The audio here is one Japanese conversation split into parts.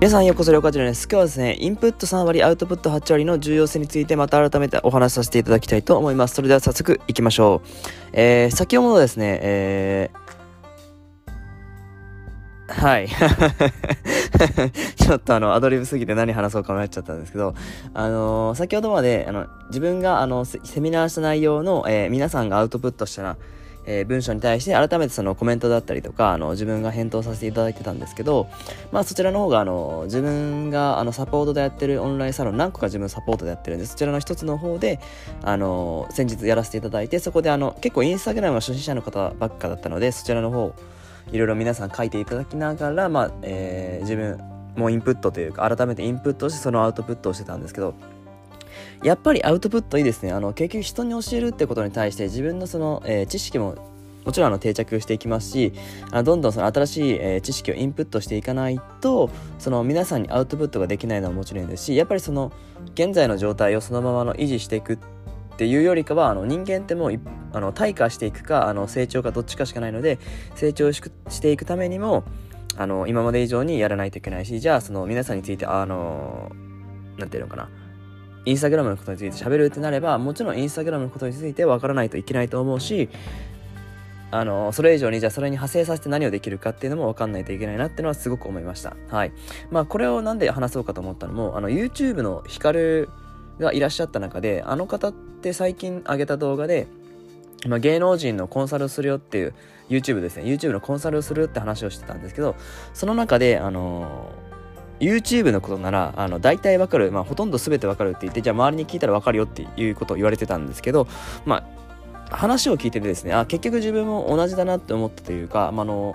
皆さんようこそ了解です。今日はですね、インプット3割、アウトプット8割の重要性についてまた改めてお話しさせていただきたいと思います。それでは早速行きましょう。えー、先ほどですね、えー、はい。ちょっとあの、アドリブすぎて何話そうか迷っちゃったんですけど、あのー、先ほどまで、あの、自分があの、セミナーした内容の、えー、皆さんがアウトプットしたら、えー、文章に対して改めてそのコメントだったりとかあの自分が返答させていただいてたんですけど、まあ、そちらの方があの自分があのサポートでやってるオンラインサロン何個か自分サポートでやってるんでそちらの一つの方であの先日やらせていただいてそこであの結構インスタグラムの初心者の方ばっかだったのでそちらの方いろいろ皆さん書いていただきながら、まあえー、自分もインプットというか改めてインプットしてそのアウトプットをしてたんですけどやっぱりアウトプットいいですね。あの、結局人に教えるってことに対して自分のその、えー、知識ももちろんあの定着していきますしあどんどんその新しい、え、知識をインプットしていかないとその皆さんにアウトプットができないのはもちろんですしやっぱりその現在の状態をそのままの維持していくっていうよりかはあの人間ってもうあの退化していくかあの成長かどっちかしかないので成長していくためにもあの今まで以上にやらないといけないしじゃあその皆さんについてあの何て言うのかなインスタグラムのことについて喋るってなればもちろんインスタグラムのことについて分からないといけないと思うしあのそれ以上にじゃあそれに派生させて何をできるかっていうのも分かんないといけないなっていうのはすごく思いました。はい。まあこれをなんで話そうかと思ったのもあの YouTube のヒカルがいらっしゃった中であの方って最近上げた動画で、まあ、芸能人のコンサルをするよっていう YouTube ですね。YouTube のコンサルをするって話をしてたんですけどその中であのー YouTube のことならあの大体わかる、まあ、ほとんど全てわかるって言ってじゃあ周りに聞いたらわかるよっていうことを言われてたんですけど、まあ、話を聞いててですねあ結局自分も同じだなって思ったというか、まあの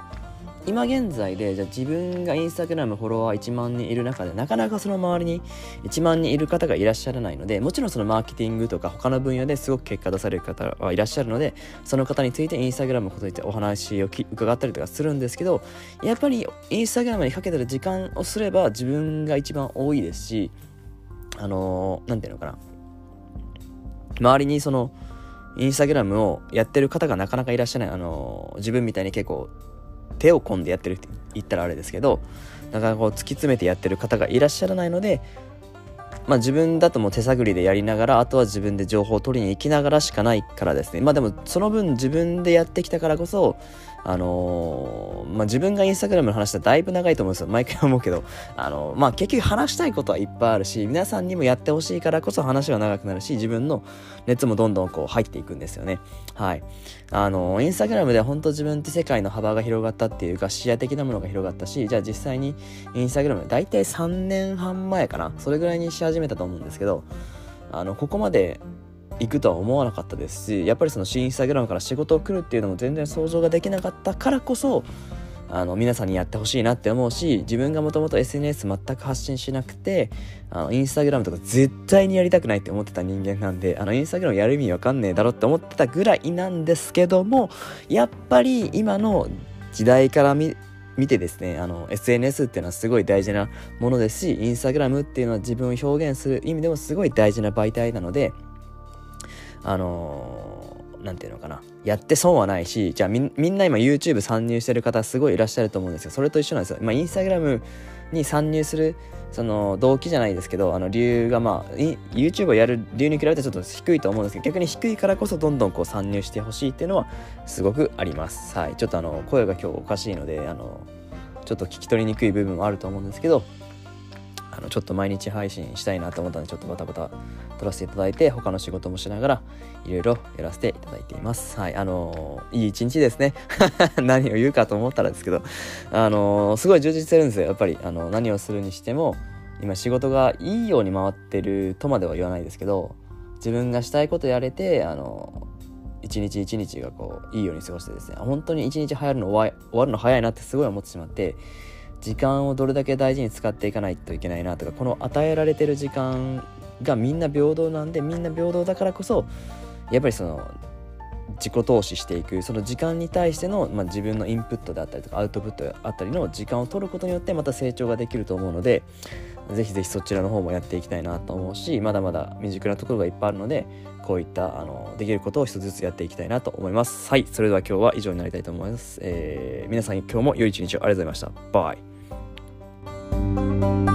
今現在でじゃ自分がインスタグラムフォロワー1万人いる中でなかなかその周りに1万人いる方がいらっしゃらないのでもちろんそのマーケティングとか他の分野ですごく結果出される方はいらっしゃるのでその方についてインスタグラムのことについてお話を伺ったりとかするんですけどやっぱりインスタグラムにかけてる時間をすれば自分が一番多いですしあの何、ー、て言うのかな。周りにそのインスタグラムをやってる方がなかなかいらっしゃらない、あのー、自分みたいに結構手を込んでやってるって言ったらあれですけどなかなかこう突き詰めてやってる方がいらっしゃらないのでまあ自分だともう手探りでやりながらあとは自分で情報を取りに行きながらしかないからですねまあでもその分自分でやってきたからこそあのー、まあ、自分がインスタグラムの話したらだいぶ長いと思うんですよ。毎回思うけど、あのー、まあ、結局話したいことはいっぱいあるし、皆さんにもやってほしいからこそ話は長くなるし、自分の熱もどんどんこう入っていくんですよね。はい。あのー、インスタグラムで本当自分って世界の幅が広がったっていうか、視野的なものが広がったし、じゃあ実際にインスタグラム、大体3年半前かな、それぐらいにし始始めたと思うんですけど、あの、ここまで行くとは思わなかったですしやっぱりその新インスタグラムから仕事を来るっていうのも全然想像ができなかったからこそあの皆さんにやってほしいなって思うし自分がもともと SNS 全く発信しなくてあのインスタグラムとか絶対にやりたくないって思ってた人間なんであのインスタグラムやる意味わかんねえだろって思ってたぐらいなんですけどもやっぱり今の時代から見見てですねあの SNS っていうのはすごい大事なものですしインスタグラムっていうのは自分を表現する意味でもすごい大事な媒体なのであのー、なんていうのかな。やって損はないしじゃあみんな今 YouTube 参入してる方すごいいらっしゃると思うんですよ。それと一緒なんですよ。まあインスタグラムに参入するその動機じゃないですけどあの理由がまあ YouTube をやる理由に比べてちょっと低いと思うんですけど逆に低いからこそどんどんこう参入してほしいっていうのはすごくあります。はい。ちょっとあの声が今日おかしいのであのちょっと聞き取りにくい部分もあると思うんですけどあのちょっと毎日配信したいなと思ったのでちょっとバタバタ撮らせていただいて他の仕事もしながらいろいろやらせていただいています。はいあのー、いい一日ですね。何を言うかと思ったらですけどあのー、すごい充実してるんですよ。やっぱりあの何をするにしても今仕事がいいように回ってるとまでは言わないですけど自分がしたいことやれてあの一日一日がこういいように過ごしてですね本当に一日流行るの終わるの早いなってすごい思ってしまって時間をどれだけ大事に使っていかないといけないなとかこの与えられてる時間がみんな平等なんでみんな平等だからこそやっぱりその自己投資していくその時間に対しての、まあ、自分のインプットであったりとかアウトプットであったりの時間を取ることによってまた成長ができると思うのでぜひぜひそちらの方もやっていきたいなと思うしまだまだ未熟なところがいっぱいあるのでこういったあのできることを一つずつやっていきたいなと思います。はい。それでは今日は以上になりたいと思います、えー、皆さん今日も良い一日をありがとうございました。バイ。Thank you した。